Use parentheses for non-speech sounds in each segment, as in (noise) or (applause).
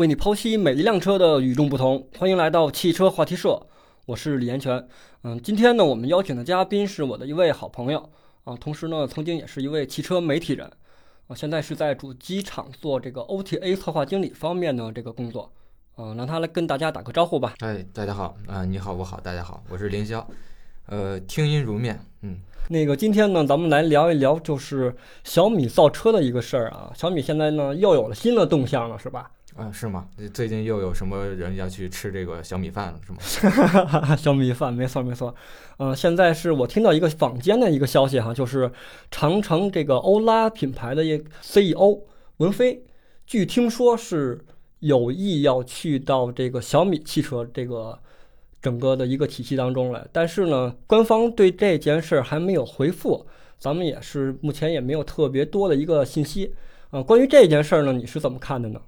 为你剖析每一辆车的与众不同，欢迎来到汽车话题社，我是李延全。嗯，今天呢，我们邀请的嘉宾是我的一位好朋友啊，同时呢，曾经也是一位汽车媒体人啊，现在是在主机厂做这个 OTA 策划经理方面的这个工作。嗯，让他来跟大家打个招呼吧。哎，大家好啊，你好，我好，大家好，我是凌霄。呃，听音如面，嗯，那个今天呢，咱们来聊一聊就是小米造车的一个事儿啊。小米现在呢又有了新的动向了，是吧？啊，是吗？最近又有什么人要去吃这个小米饭了，是吗？(laughs) 小米饭，没错没错。嗯，现在是我听到一个坊间的一个消息哈，就是长城这个欧拉品牌的 CEO 文飞，据听说是有意要去到这个小米汽车这个整个的一个体系当中来，但是呢，官方对这件事还没有回复，咱们也是目前也没有特别多的一个信息。啊，关于这件事儿呢，你是怎么看的呢？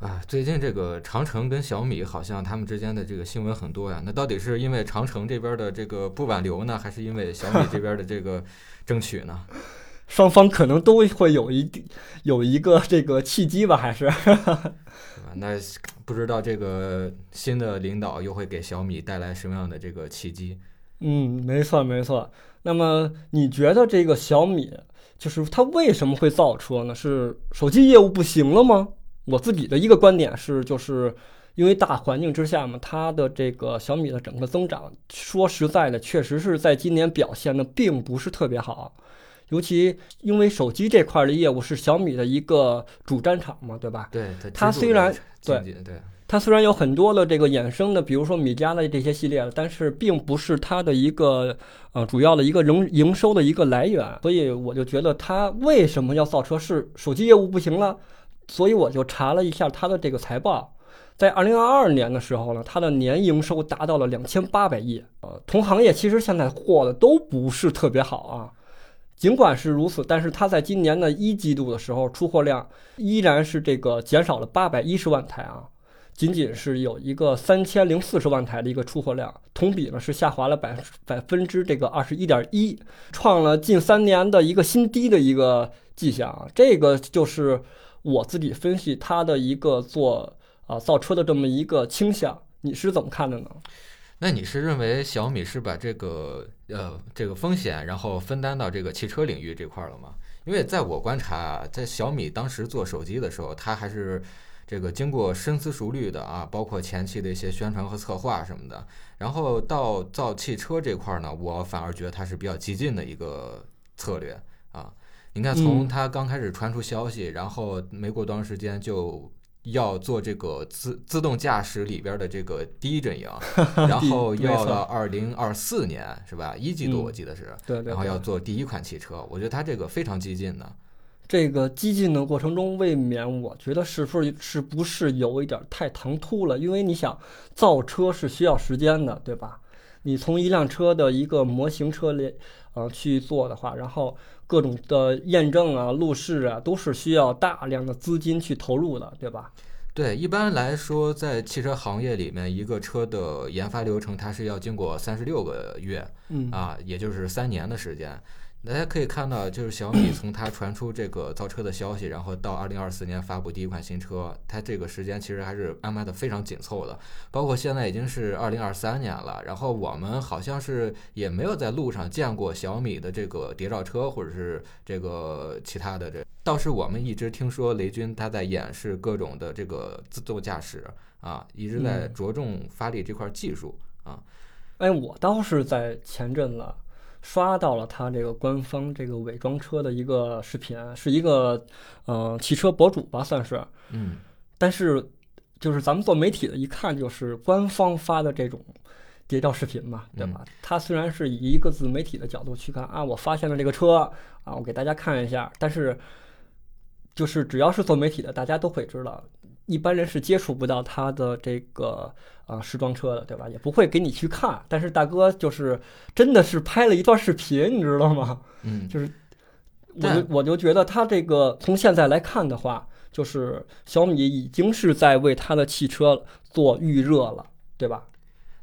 啊，最近这个长城跟小米好像他们之间的这个新闻很多呀。那到底是因为长城这边的这个不挽留呢，还是因为小米这边的这个争取呢？(laughs) 双方可能都会有一定有一个这个契机吧，还是？(laughs) 是吧？那不知道这个新的领导又会给小米带来什么样的这个契机？嗯，没错没错。那么你觉得这个小米就是它为什么会造车呢？是手机业务不行了吗？我自己的一个观点是，就是因为大环境之下嘛，它的这个小米的整个增长，说实在的，确实是在今年表现的并不是特别好。尤其因为手机这块的业务是小米的一个主战场嘛，对吧？对，它虽然对对，它虽然有很多的这个衍生的，比如说米家的这些系列，但是并不是它的一个呃主要的一个营营收的一个来源。所以我就觉得它为什么要造车，是手机业务不行了。所以我就查了一下它的这个财报，在二零二二年的时候呢，它的年营收达到了两千八百亿。呃，同行业其实现在货的都不是特别好啊。尽管是如此，但是它在今年的一季度的时候出货量依然是这个减少了八百一十万台啊，仅仅是有一个三千零四十万台的一个出货量，同比呢是下滑了百百分之这个二十一点一，创了近三年的一个新低的一个迹象啊。这个就是。我自己分析它的一个做啊造车的这么一个倾向，你是怎么看的呢？那你是认为小米是把这个呃这个风险然后分担到这个汽车领域这块了吗？因为在我观察啊，在小米当时做手机的时候，它还是这个经过深思熟虑的啊，包括前期的一些宣传和策划什么的。然后到造汽车这块呢，我反而觉得它是比较激进的一个策略。你看，从他刚开始传出消息，然后没过多长时间就要做这个自自动驾驶里边的这个第一阵营，(laughs) 然后要到二零二四年是吧？一季度我记得是，对对，然后要做第一款汽车，我觉得他这个非常激进的。这个激进的过程中，未免我觉得是不是是不是有一点太唐突了？因为你想造车是需要时间的，对吧？你从一辆车的一个模型车里呃去做的话，然后。各种的验证啊、路试啊，都是需要大量的资金去投入的，对吧？对，一般来说，在汽车行业里面，一个车的研发流程，它是要经过三十六个月，嗯啊，也就是三年的时间。大家可以看到，就是小米从它传出这个造车的消息，然后到二零二四年发布第一款新车，它这个时间其实还是安排的非常紧凑的。包括现在已经是二零二三年了，然后我们好像是也没有在路上见过小米的这个谍照车，或者是这个其他的这。倒是我们一直听说雷军他在演示各种的这个自动驾驶啊，一直在着重发力这块技术啊。哎，我倒是在前阵子。刷到了他这个官方这个伪装车的一个视频，是一个呃汽车博主吧，算是，嗯，但是就是咱们做媒体的，一看就是官方发的这种谍照视频嘛，对吧？他虽然是以一个自媒体的角度去看啊，我发现了这个车啊，我给大家看一下，但是就是只要是做媒体的，大家都会知道。一般人是接触不到他的这个啊时装车的，对吧？也不会给你去看。但是大哥就是真的是拍了一段视频，你知道吗？嗯，就是我就我就觉得他这个从现在来看的话，就是小米已经是在为他的汽车做预热了，对吧？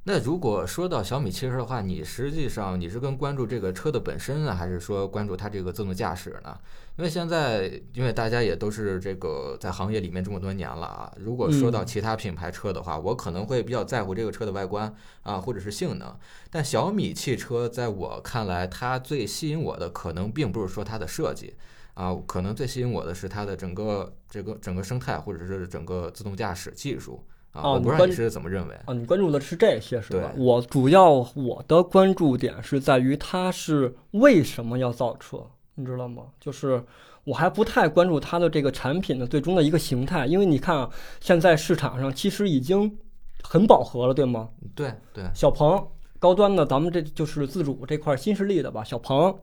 那如果说到小米汽车的话，你实际上你是更关注这个车的本身呢，还是说关注它这个自动驾驶呢？因为现在，因为大家也都是这个在行业里面这么多年了啊，如果说到其他品牌车的话，我可能会比较在乎这个车的外观啊，或者是性能。但小米汽车在我看来，它最吸引我的可能并不是说它的设计啊，可能最吸引我的是它的整个这个整个生态，或者是整个自动驾驶技术。啊，我不知道你是怎么认为啊？你关注的是这些是吧？我主要我的关注点是在于它是为什么要造车，你知道吗？就是我还不太关注它的这个产品的最终的一个形态，因为你看啊，现在市场上其实已经很饱和了，对吗？对对，小鹏高端的，咱们这就是自主这块新势力的吧，小鹏。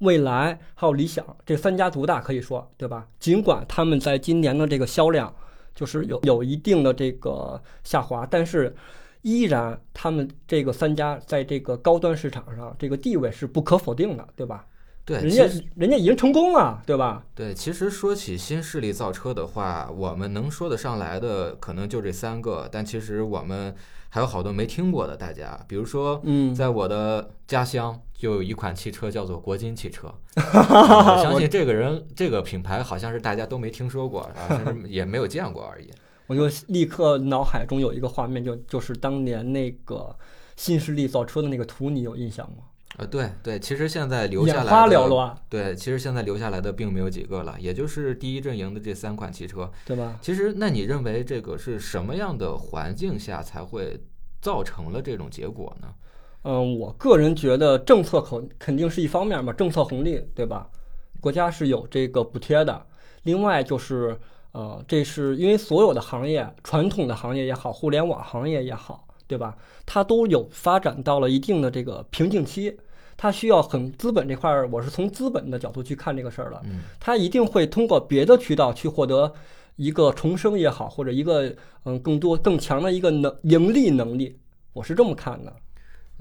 蔚来还有理想这三家独大可以说对吧？尽管他们在今年的这个销量就是有有一定的这个下滑，但是依然他们这个三家在这个高端市场上这个地位是不可否定的，对吧？对，人家人家已经成功了，对吧？对，其实说起新势力造车的话，我们能说得上来的可能就这三个，但其实我们还有好多没听过的。大家，比如说，嗯，在我的家乡就有一款汽车叫做国金汽车，(laughs) 啊我相信这个人这个品牌好像是大家都没听说过，啊，甚至也没有见过而已。(laughs) 我就立刻脑海中有一个画面，就就是当年那个新势力造车的那个图，你有印象吗？呃，对对，其实现在留下眼花来的缭乱，对，其实现在留下来的并没有几个了，也就是第一阵营的这三款汽车。对吧？其实，那你认为这个是什么样的环境下才会造成了这种结果呢？嗯，我个人觉得政策肯肯定是一方面嘛，政策红利，对吧？国家是有这个补贴的。另外就是，呃，这是因为所有的行业，传统的行业也好，互联网行业也好，对吧？它都有发展到了一定的这个瓶颈期，它需要很资本这块儿，我是从资本的角度去看这个事儿的。嗯，它一定会通过别的渠道去获得一个重生也好，或者一个嗯更多更强的一个能盈利能力，我是这么看的。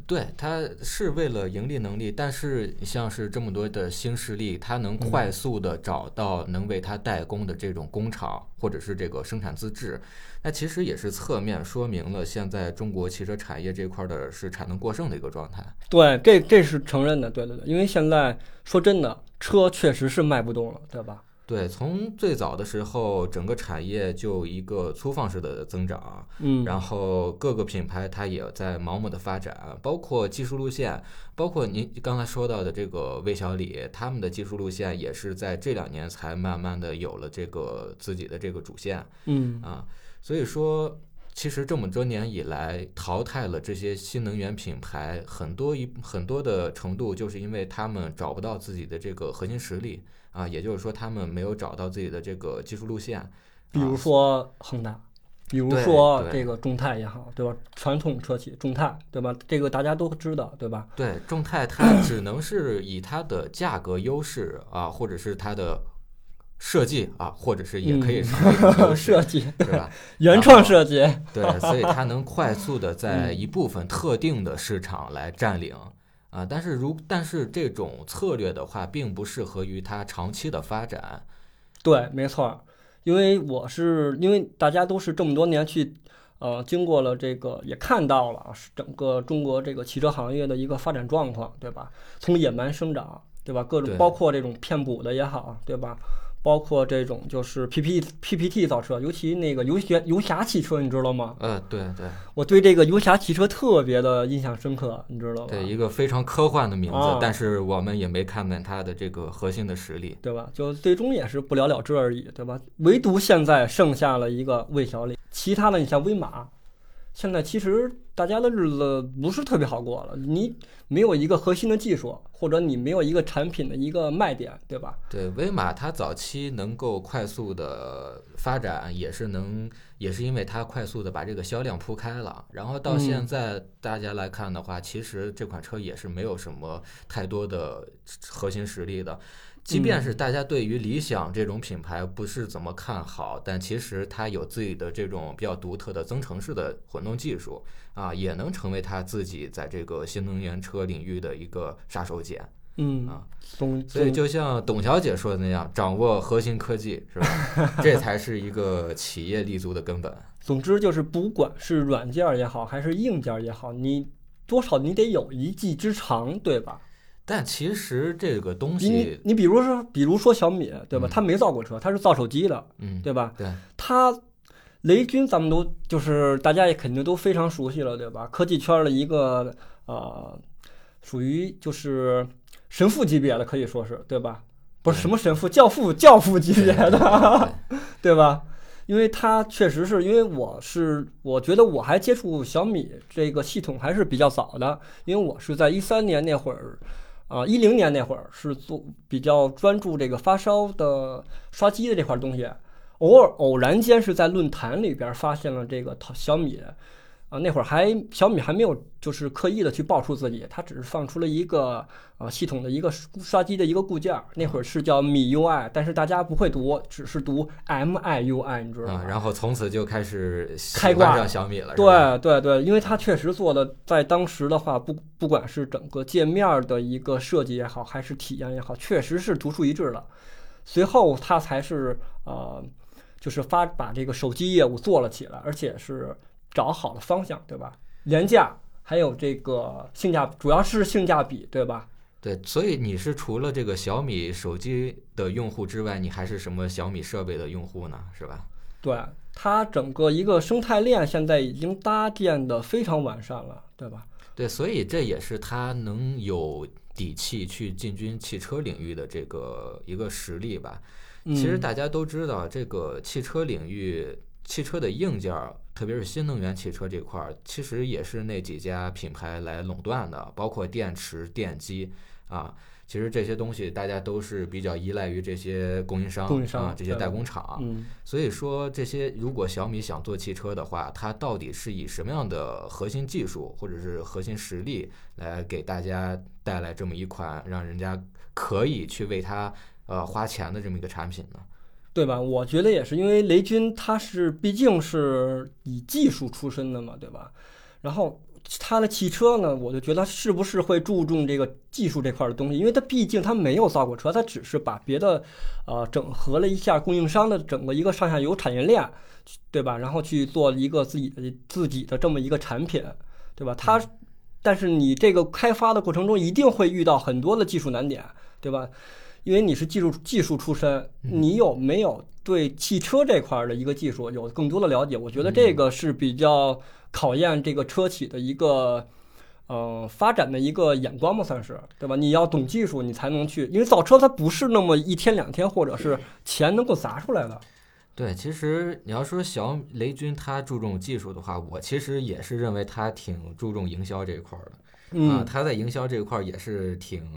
对，它是为了盈利能力，但是像是这么多的新势力，它能快速的找到能为它代工的这种工厂，或者是这个生产资质，那其实也是侧面说明了现在中国汽车产业这块儿的是产能过剩的一个状态。对，这这是承认的，对对对，因为现在说真的，车确实是卖不动了，对吧？对，从最早的时候，整个产业就一个粗放式的增长，嗯，然后各个品牌它也在盲目的发展，包括技术路线，包括您刚才说到的这个魏小李，他们的技术路线也是在这两年才慢慢的有了这个自己的这个主线嗯啊，所以说。其实这么多年以来，淘汰了这些新能源品牌，很多一很多的程度，就是因为他们找不到自己的这个核心实力啊，也就是说，他们没有找到自己的这个技术路线。比如啊说恒大，比如说这个众泰也好，对吧？传统车企众泰，对吧？这个大家都知道，对吧？对，众泰它 (clears throat) 只能是以它的价格优势啊，或者是它的设计啊，或者是也可以是 (laughs) 设计对吧？(laughs) 原创设计，对，所以它能快速的 (laughs) 在嗯一部分特定的市场来占领啊。但是如但是这种策略的话，并不适合于它长期的发展。对，没错儿，因为我是因为大家都是这么多年去，呃，经过了这个也看到了整个中国这个汽车行业的一个发展状况，对吧？从野蛮生长，对吧？各种包括这种骗补的也好，对吧？包括这种就是 P P P P T 造车，尤其那个游侠游侠汽车，你知道吗？嗯，对对我对这个游侠汽车特别的印象深刻，你知道吗？对，一个非常科幻的名字，啊但是我们也没看见它的这个核心的实力。对吧？就最终也是不了了之而已，对吧？唯独现在剩下了一个魏小李，其他的你像威马，现在其实大家的日子不是特别好过了。你没有一个核心的技术，或者你没有一个产品的一个卖点，对吧？对，威马它早期能够快速的发展，也是能，也是因为它快速的把这个销量铺开了。然后到现嗯在大家来看的话，其实这款车也是没有什么太多的核心实力的。即便嗯是大家对于理想这种品牌不是怎么看好，但其实它有自己的这种比较独特的增程式的混动技术啊，也能成为它自己在这个新能源车领域的一个杀手锏。嗯啊，总所以就像董小姐说的那样，掌握核心科技是吧？(laughs) 这才是一个企业立足的根本。总之就是，不管是软件儿也好，还是硬件儿也好，你多少你得有一技之长，对吧？但其实这个东西，你比如说，比如说小米，对吧？嗯他没造过车，他是造手机的，嗯，对吧？对，他雷军咱们都就是大家也肯定都非常熟悉了，对吧？科技圈儿的一个呃，属于就是神父级别的，可以说是对吧？不是什么神父，教父教父级别的，(laughs) 对对吧？因为他确实是因为我是我觉得我还接触小米这个系统还是比较早的，因为我是在一三年那会儿，啊一零年那会儿是做比较专注这个发烧的刷机的这块东西，偶尔偶然间是在论坛里边发现了这个淘小米。啊，那会儿还小米还没有就是刻意的去爆出自己，它只是放出了一个呃系统的一个刷机的一个固件儿，那会儿是叫米 UI，但是大家不会读，只是读 MIUI，你知道吗？啊，然后从此就开始开挂上小米了，对对对，因为它确实做的，在当时的话，不不管是整个界面儿的一个设计也好，还是体验也好，确实是独树一帜了。随后它才是呃，就是发把这个手机业务做了起来，而且是找好了方向，对吧？廉价，还有这个性价，主要是性价比，对吧？对，所以你是除了这个小米手机的用户之外，你还是什么小米设备的用户呢？是吧？对，它整个一个生态链现在已经搭建的非常完善了，对吧？对，所以这也是它能有底气去进军汽车领域的这个一个实力吧。其实嗯大家都知道，这个汽车领域，汽车的硬件儿，特别是新能源汽车这块儿，其实也是那几家品牌来垄断的，包括电池、电机啊。其实这些东西大家都是比较依赖于这些供应商供应商啊，这些代工厂。嗯，所以说，这些如果小米想做汽车的话，它到底是以什么样的核心技术或者是核心实力来给大家带来这么一款让人家可以去为它呃花钱的这么一个产品呢？对吧？我觉得也是，因为雷军他是毕竟是以技术出身的嘛，对吧？然后他的汽车呢，我就觉得是不是会注重这个技术这块儿的东西，因为他毕竟他没有造过车，他只是把别的呃整合了一下供应商的整个一个上下游产业链，对吧？然后去做一个自己的自己的这么一个产品，对吧？他但是你这个开发的过程中一定会遇到很多的技术难点，对吧？因为你是技术技术出身，你有没有对汽车这块儿的一个技术有更多的了解？我觉得这个是比较考验这个车企的一个。呃，发展的一个眼光嘛，算是对吧？你要懂技术，你才能去，因为造车它不是那么一天两天，或者是钱能够砸出来的。对，其实你要说小雷军他注重技术的话，我其实也是认为他挺注重营销这一块儿的。啊，嗯，他在营销这一块儿也是挺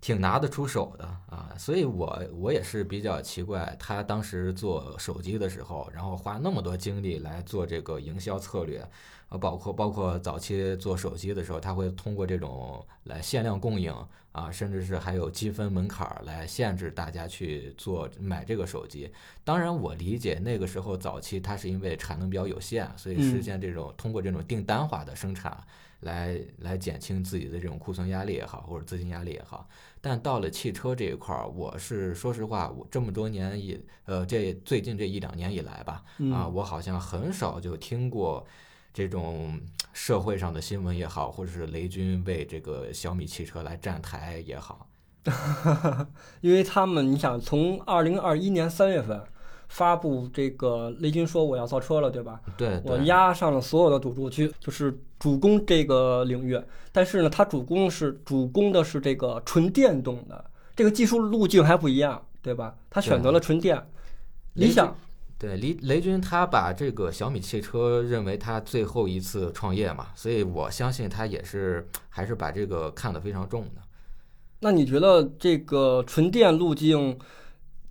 挺拿得出手的啊，所以我我也是比较奇怪，他当时做手机的时候，然后花那么多精力来做这个营销策略，啊，包括包括早期做手机的时候，他会通过这种来限量供应啊，甚至是还有积分门槛儿来限制大家去做买这个手机。当然，我理解那个时候早期它是因为产能比较有限，所以实嗯现这种通过这种订单化的生产。来来减轻自己的这种库存压力也好，或者资金压力也好。但到了汽车这一块儿，我是说实话，我这么多年以呃这最近这一两年以来吧，嗯啊，我好像很少就听过这种社会上的新闻也好，或者是雷军为这个小米汽车来站台也好。(laughs) 因为他们，你想从二零二一年三月份发布这个雷军说我要造车了，对吧？对我对押上了所有的赌注去，就是主攻这个领域。但是呢，他主攻是主攻的是这个纯电动的，这个技术路径还不一样，对吧？他选择了纯电。理想，对雷雷军他把这个小米汽车认为他最后一次创业嘛，所以我相信他也是还是把这个看得非常重的。那你觉得这个纯电路径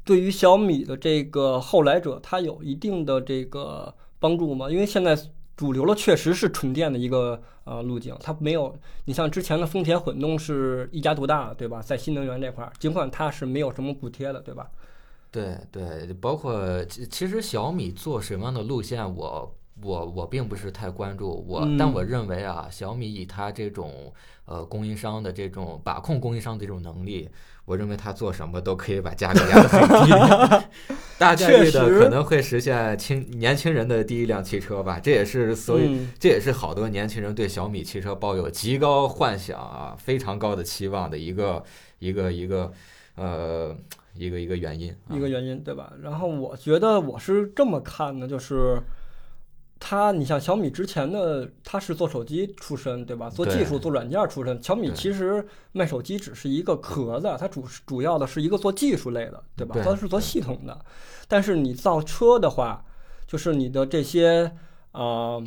对于小米的这个后来者，它有一定的这个帮助吗？因为现在主流的确实是纯电的一个呃路径，它没有你像之前的丰田混动是一家独大，对吧？在新能源这块儿，尽管它是没有什么补贴的，对吧？对对，包括其其实小米做什么样的路线我，我我并不是太关注我，嗯但我认为啊，小米以它这种呃供应商的这种把控供应商的这种能力，我认为它做什么都可以把价格压得很低，(laughs) 大概率的可能会实现青年轻人的第一辆汽车吧。这也是所以、嗯这也是好多年轻人对小米汽车抱有极高幻想啊，非常高的期望的一个一个一个呃一个一个原因、啊。一个原因，对吧？然后我觉得我是这么看的，就是它，你像小米之前的，它是做手机出身，对吧？做技术、做软件出身。小米其实卖手机只是一个壳子，它主主要的是一个做技术类的，对吧？它是做系统的。但是你造车的话，就是你的这些呃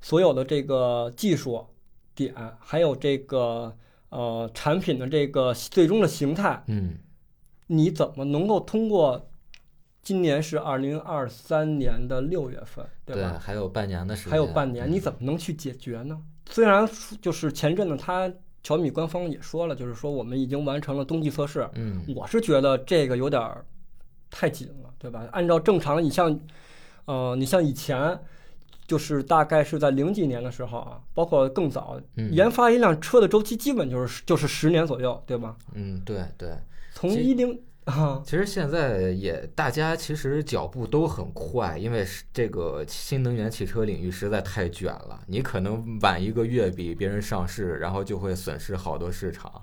所有的这个技术点，还有这个呃产品的这个最终的形态，嗯，你怎么能够通过今年是二零二三年的六月份，对对，吧？还有半年的时间，还有半年，嗯你怎么能去解决呢？虽然就是前阵子他小米官方也说了，就是说我们已经完成了冬季测试，嗯我是觉得这个有点儿太紧了，对吧？按照正常，你像，呃，你像以前，就是大概是在零几年的时候啊，包括更早，嗯研发一辆车的周期基本就是就是十年左右，对吧？嗯，对对。从一零啊，其实现在也，大家其实脚步都很快，因为是这个新能源汽车领域实在太卷了。你可能晚一个月比别人上市，然后就会损失好多市场。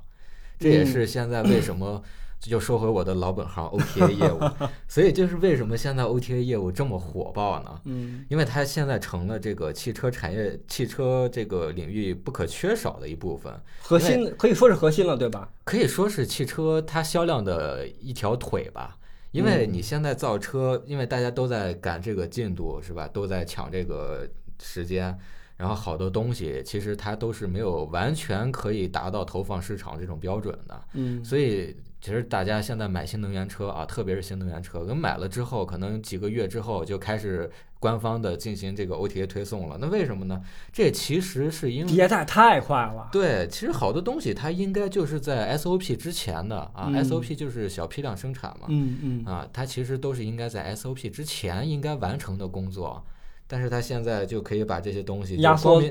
这也是现在为什么，这就说回我的老本行 OTA 业务。(laughs) 所以就是为什么现在 OTA 业务这么火爆呢？嗯因为它现在成了这个汽车产业、汽车这个领域不可缺少的一部分。核心可以说是核心了，对吧？可以说是汽车它销量的一条腿吧。因为你现在造车，因为大家都在赶这个进度，是吧？都在抢这个时间，然后好多东西其实它都是没有完全可以达到投放市场这种标准的。嗯，所以其实大家现在买新能源车啊，特别是新能源车，跟买了之后，可能几个月之后就开始官方的进行这个 OTA 推送了。那为什么呢？这其实是因为迭代太快了。对，其实好多东西它应该就是在 SOP 之前的啊、嗯 s o p 就是小批量生产嘛，嗯嗯，啊，它其实都是应该在 SOP 之前应该完成的工作，但是它现在就可以把这些东西压缩。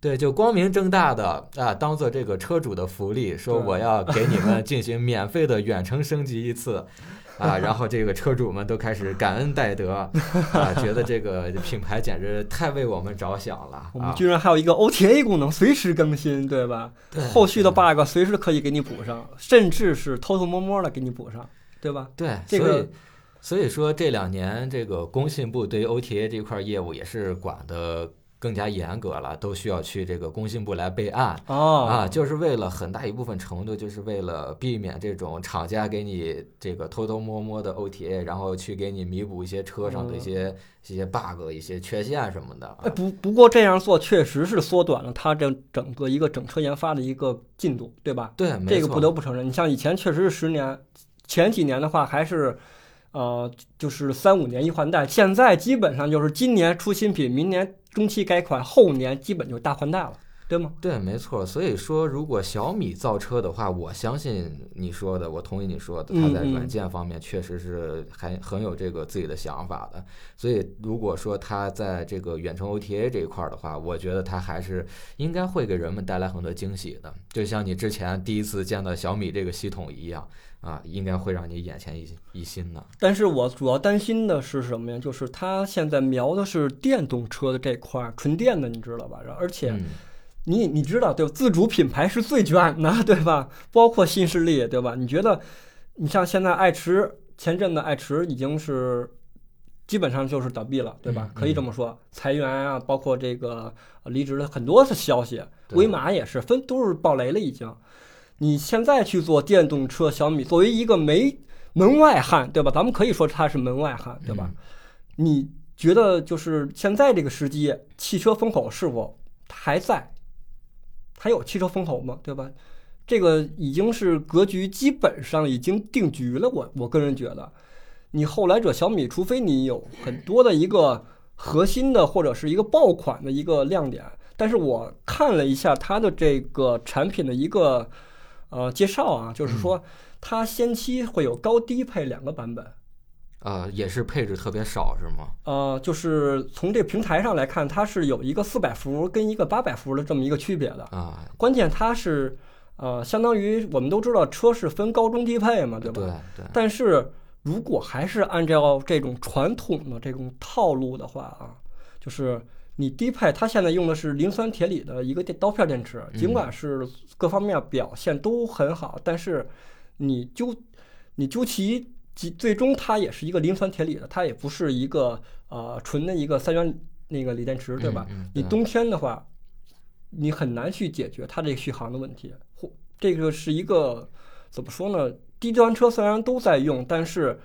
对，就光明正大的啊，当做这个车主的福利，说我要给你们进行免费的远程升级一次，啊，然后这个车主们都开始感恩戴德，啊，觉得这个品牌简直太为我们着想了啊！我们居然还有一个 OTA 功能，随时更新，对吧？对后续的 bug 随时可以给你补上，甚至是偷偷摸摸的给你补上，对吧？对，这个所以说这两年这个工信部对于 OTA 这块业务也是管得更加严格了，都需要去这个工信部来备案。哦啊，就是为了很大一部分程度，就是为了避免这种厂家给你这个偷偷摸摸的 OTA，然后去给你弥补一些车上的一些、一些 bug、一些缺陷什么的。哎，不不过这样做确实是缩短了它这整个一个整车研发的一个进度，对吧？对，这个不得不承认。你像以前确实是十年，前几年的话还是，呃，就是三五年一换代，现在基本上就是今年出新品，明年中期改款，后年基本就大换代了，对吗？对，没错。所以说，如果小米造车的话，我相信你说的，我同意你说的，它在软件方面确实是还很有这个自己的想法的。所以，如果说它在这个远程 OTA 这一块儿的话，我觉得它还是应该会给人们带来很多惊喜的。就像你之前第一次见到小米这个系统一样啊，应该会让你眼前一一新的。但是我主要担心的是什么呀？就是它现在瞄的是电动车的这块儿，纯电的，你知道吧？然后而且嗯，你你知道对吧？自主品牌是最卷的，(laughs) 对吧？包括新势力，对吧？你觉得，你像现在爱驰，前阵子爱驰已经是基本上就是倒闭了，对吧？嗯可以这么说，裁员啊，包括这个呃离职的很多的消息，威马也是分都是爆雷了已经。你现在去做电动车，小米作为一个没门外汉，对吧？咱们可以说他是门外汉，对吧？嗯你觉得就是现在这个时机，汽车风口是否还在？还有汽车风口吗？对吧？这个已经是格局基本上已经定局了。我我个人觉得，你后来者小米，除非你有很多的一个核心的或者是一个爆款的一个亮点，但是我看了一下它的这个产品的一个呃介绍啊，就是说它先期会有高低配两个版本。呃，也是配置特别少是吗？呃，就是从这个平台上来看，它是有一个四百伏跟一个八百伏的这么一个区别的。啊，关键它是，呃，相当于我们都知道车是分高中低配嘛，对吧？对对，但是如果还是按照这种传统的这种套路的话啊，就是你低配它现在用的是磷酸铁锂的一个电刀片电池，尽管是各方面表现都很好，但是你究你究其最最终它也是一个磷酸铁锂的，它也不是一个呃纯的一个三元那个锂电池，对吧？你冬天的话，你很难去解决它这个续航的问题，或这个是一个怎么说呢？低端车虽然都在用，但是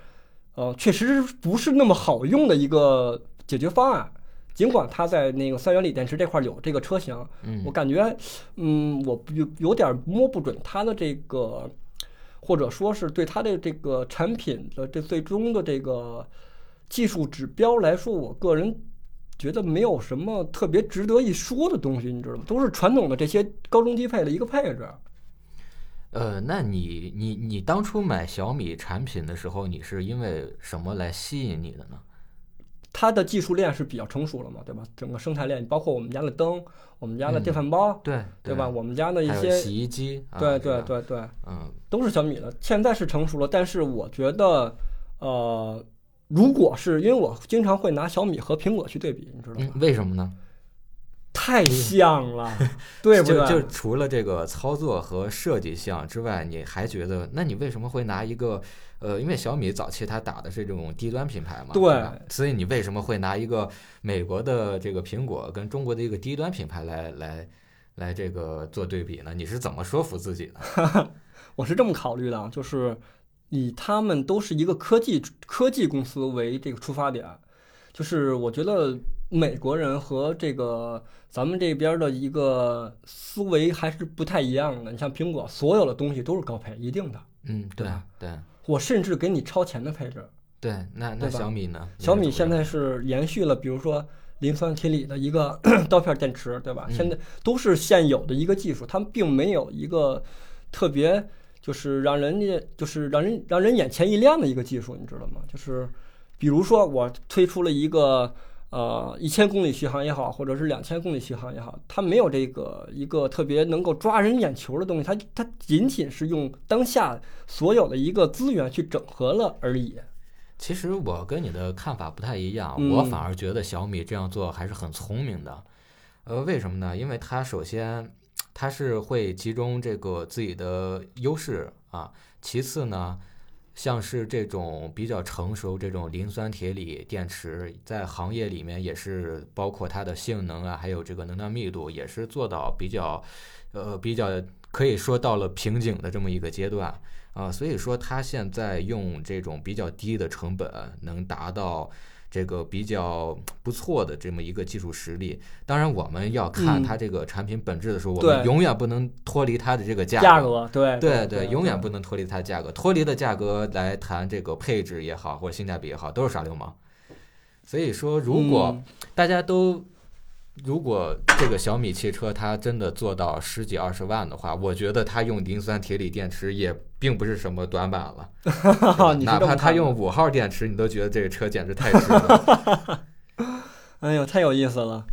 呃，确实不是那么好用的一个解决方案。尽管它在那个三元锂电池这块有这个车型，嗯我感觉，嗯，我有有点摸不准它的这个，或者说是对它的这个产品的这最终的这个技术指标来说，我个人觉得没有什么特别值得一说的东西，你知道吗？都是传统的这些高中低配的一个配置。呃，那你你你当初买小米产品的时候，你是因为什么来吸引你的呢？它的技术链是比较成熟了嘛，对吧？整个生态链，包括我们家的灯、我们家的电饭煲，对对吧？我们家的一些，洗衣机，啊对对对对，嗯都是小米的。现在是成熟了，但是我觉得，呃，如果是因为我经常会拿小米和苹果去对比，你知道嗯吗？，为什么呢？太像了，对 (laughs) 不对？就就除了这个操作和设计像之外，你还觉得，那你为什么会拿一个呃，因为小米早期它打的是这种低端品牌嘛，对所以你为什么会拿一个美国的这个苹果跟中国的一个低端品牌来来来这个做对比呢？你是怎么说服自己的？(laughs) 我是这么考虑的啊，就是以他们都是一个科技科技公司为这个出发点，就是我觉得美国人和这个咱们这边的一个思维还是不太一样的。你像苹果，所有的东西都是高配，一定的，嗯，对对我甚至给你超前的配置。对，那那小米呢？小米现在是延续了，比如说磷酸铁锂的一个 (coughs) 刀片电池，对吧？嗯现在都是现有的一个技术，他们并没有一个特别就是让人家就是让人让人眼前一亮的一个技术，你知道吗？就是比如说我推出了一个呃一千公里续航也好，或者是两千公里续航也好，它没有这个一个特别能够抓人眼球的东西，它它仅仅是用当下所有的一个资源去整合了而已。其实我跟你的看法不太一样，嗯我反而觉得小米这样做还是很聪明的。呃，为什么呢？因为它首先它是会集中这个自己的优势啊，其次呢，像是这种比较成熟这种磷酸铁锂电池，在行业里面也是包括它的性能啊，还有这个能量密度，也是做到比较，呃，比较可以说到了瓶颈的这么一个阶段。啊，所以说它现在用这种比较低的成本，能达到这个比较不错的这么一个技术实力。当然，我们要看嗯。它这个产品本质的时候，我们永远不能脱离它的这个价价格对。对对，永远不能脱离它的价格，脱离的价格来谈这个配置也好，或者性价比也好，都是耍流氓。所以说，如果嗯。大家都如果这个小米汽车它真的做到十几二十万的话，我觉得它用磷酸铁锂电池也并不是什么短板了。(laughs) 哪怕它用五号电池，你都觉得这个车简直太值了。(laughs) 哎呦，太有意思了！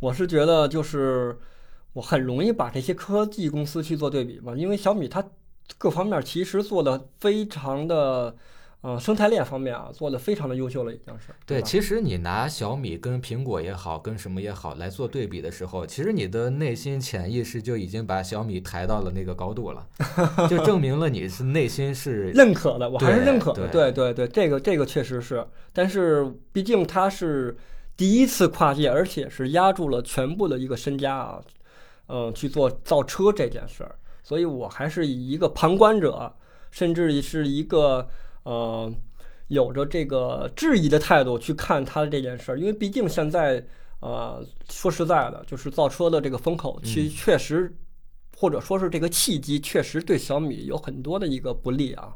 我是觉得就是我很容易把这些科技公司去做对比嘛，因为小米它各方面其实做的非常的，呃，生态链方面啊，做的非常的优秀了，已经是。对，其实你拿小米跟苹果也好，跟什么也好来做对比的时候，其实你的内心潜意识就已经把小米抬到了那个高度了，(laughs) 就证明了你是内心是认可的，我还是认可的。对对对对，这个这个确实是，但是毕竟它是第一次跨界，而且是压住了全部的一个身家啊，嗯、去做造车这件事儿，所以我还是以一个旁观者，甚至是一个呃有着这个质疑的态度去看它的这件事儿，因为毕竟现在呃说实在的，就是造车的这个风口其嗯确实。或者说是这个契机，确实对小米有很多的一个不利啊。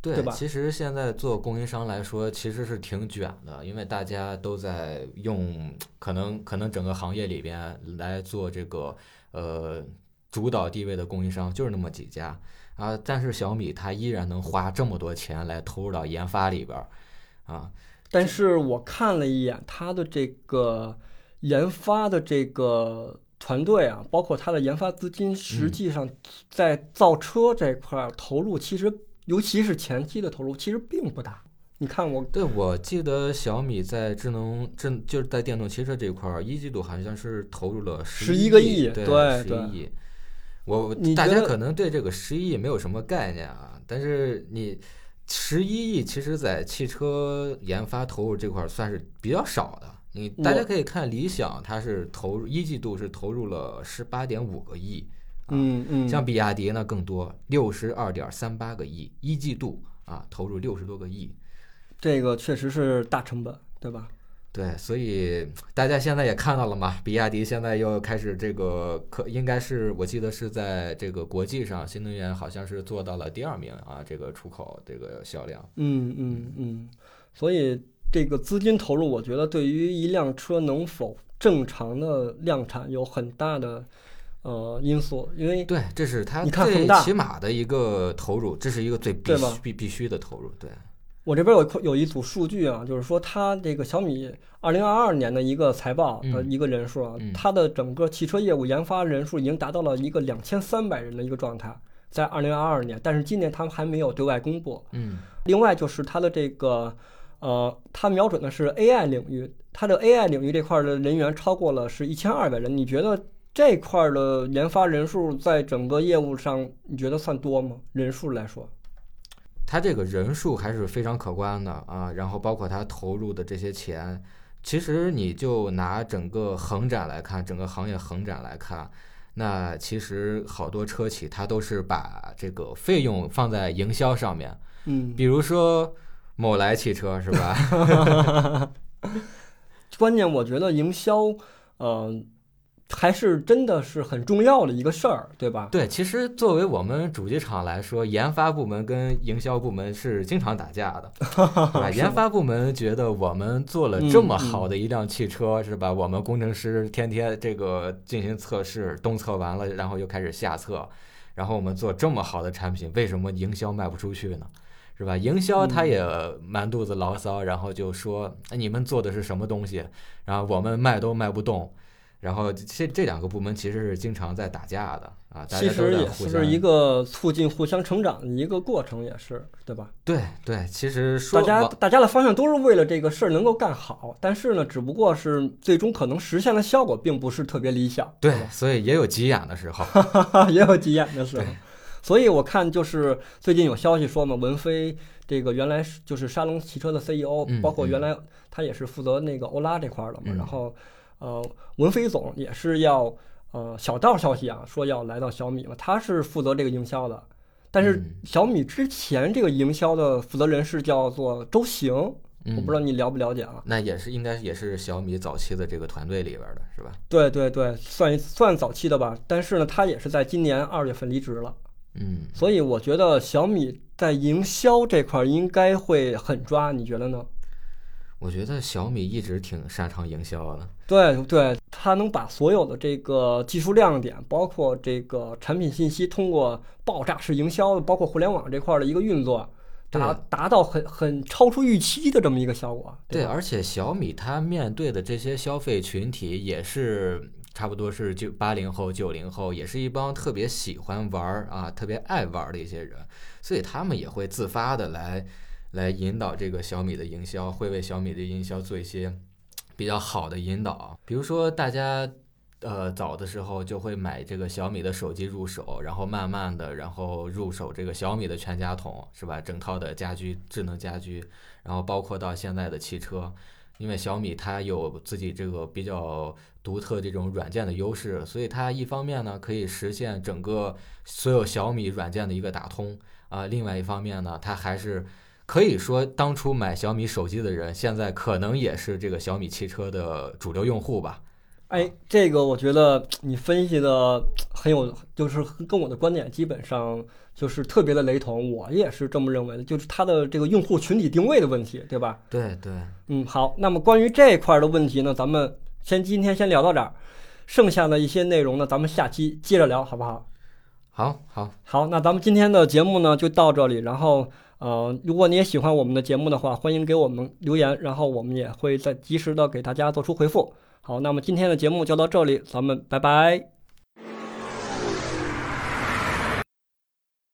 对对吧其实现在做供应商来说，其实是挺卷的，因为大家都在用，可能可能整个行业里边来做这个呃主导地位的供应商就是那么几家啊，但是小米它依然能花这么多钱来投入到研发里边儿。啊。但是我看了一眼它的这个研发的这个团队啊，包括它的研发资金，实际上在造车这块儿投入，其实尤其是前期的投入，其实并不大。你看我，对，我记得小米在智能智就是在电动汽车这块儿，一季度好像是投入了十一个亿，对，十一亿。我大家可能对这个十一亿没有什么概念啊，但是你十一亿，其实在汽车研发投入这块儿算是比较少的。你大家可以看理想，它是投入一季度是投入了十八点五个亿，嗯嗯，像比亚迪呢更多，六十二点三八个亿，一季度啊投入六十多个亿。这个确实是大成本，对吧？对，所以大家现在也看到了嘛，比亚迪现在又开始这个，可应该是我记得是在这个国际上，新能源好像是做到了第二名啊，这个出口这个销量。嗯嗯嗯，所以这个资金投入，我觉得对于一辆车能否正常的量产有很大的呃因素，因为对，这是它最起码的一个投入，这是一个最必须必必须的投入，对。我这边有有一组数据啊，就是说它这个小米二零二二年的一个财报的一个人数啊，它的整个汽车业务研发人数已经达到了一个两千三百人的一个状态，在二零二二年，但是今年他们还没有对外公布。嗯，另外就是它的这个呃，它瞄准的是 AI 领域，它的 AI 领域这块的人员超过了是一千二百人，你觉得这块的研发人数在整个业务上你觉得算多吗？人数来说？它这个人数还是非常可观的啊，然后包括它投入的这些钱，其实你就拿整个横展来看，整个行业横展来看，那其实好多车企它都是把这个费用放在营销上面，嗯，比如说某来汽车是吧？(laughs) (laughs) 关键我觉得营销，嗯。还是真的是很重要的一个事儿，对吧？对，其实作为我们主机厂来说，研发部门跟营销部门是经常打架的，(laughs) 啊，研发部门觉得我们做了这么好的一辆汽车，是吧？我们工程师天天这个进行测试，东测完了，然后又开始下测，然后我们做这么好的产品，为什么营销卖不出去呢？是吧？营销他也满肚子牢骚，然后就说你们做的是什么东西，然后我们卖都卖不动。然后这这两个部门其实是经常在打架的啊，其实也是一个促进互相成长的一个过程，也是对吧？对对，其实说大家大家的方向都是为了这个事儿能够干好，但是呢，只不过是最终可能实现的效果并不是特别理想。对，(laughs) 所以也有急眼的时候，(laughs) 也有急眼的时候。所以我看就是最近有消息说嘛，文飞这个原来是就是沙龙汽车的 CEO，包括原来他也是负责那个欧拉这块的嘛，然后。呃，文飞总也是要，呃，小道消息啊，说要来到小米嘛，他是负责这个营销的。但是小米之前这个营销的负责人是叫做周行，我不知道你了不了解啊？那也是应该也是小米早期的这个团队里边的是吧？对对对，算算早期的吧。但是呢，他也是在今年二月份离职了。嗯，所以我觉得小米在营销这块应该会狠抓，你觉得呢？我觉得小米一直挺擅长营销的。对对，它能把所有的这个技术亮点，包括这个产品信息，通过爆炸式营销，包括互联网这块的一个运作，达达到很很超出预期的这么一个效果。对，而且小米它面对的这些消费群体也是差不多是九八零后、九零后，也是一帮特别喜欢玩儿啊、特别爱玩的一些人，所以他们也会自发的来。来引导这个小米的营销，会为小米的营销做一些 (tsk) 比较好的引导。比如说，大家呃早的时候就会买这个小米的手机入手，然后慢慢的，然后入手这个小米的全家桶，是吧？整套的家居、智能家居，然后包括到现在的汽车，因为小米它有自己这个比较独特这种软件的优势，所以它一方面呢可以实现整个所有小米软件的一个打通啊，另外一方面呢，它还是。可以说，当初买小米手机的人，现在可能也是这个小米汽车的主流用户吧。哎，这个我觉得你分析的很有，就是跟我的观点基本上就是特别的雷同。我也是这么认为的，就是它的这个用户群体定位的问题，对吧？对对，嗯，好。那么关于这一块的问题呢，咱们先今天先聊到这儿，剩下的一些内容呢，咱们下期接着聊，好不好？好，好，好。那咱们今天的节目呢就到这里，然后。呃，如果你也喜欢我们的节目的话，欢迎给我们留言，然后我们也会在及时的给大家做出回复。好，那么今天的节目就到这里，咱们拜拜。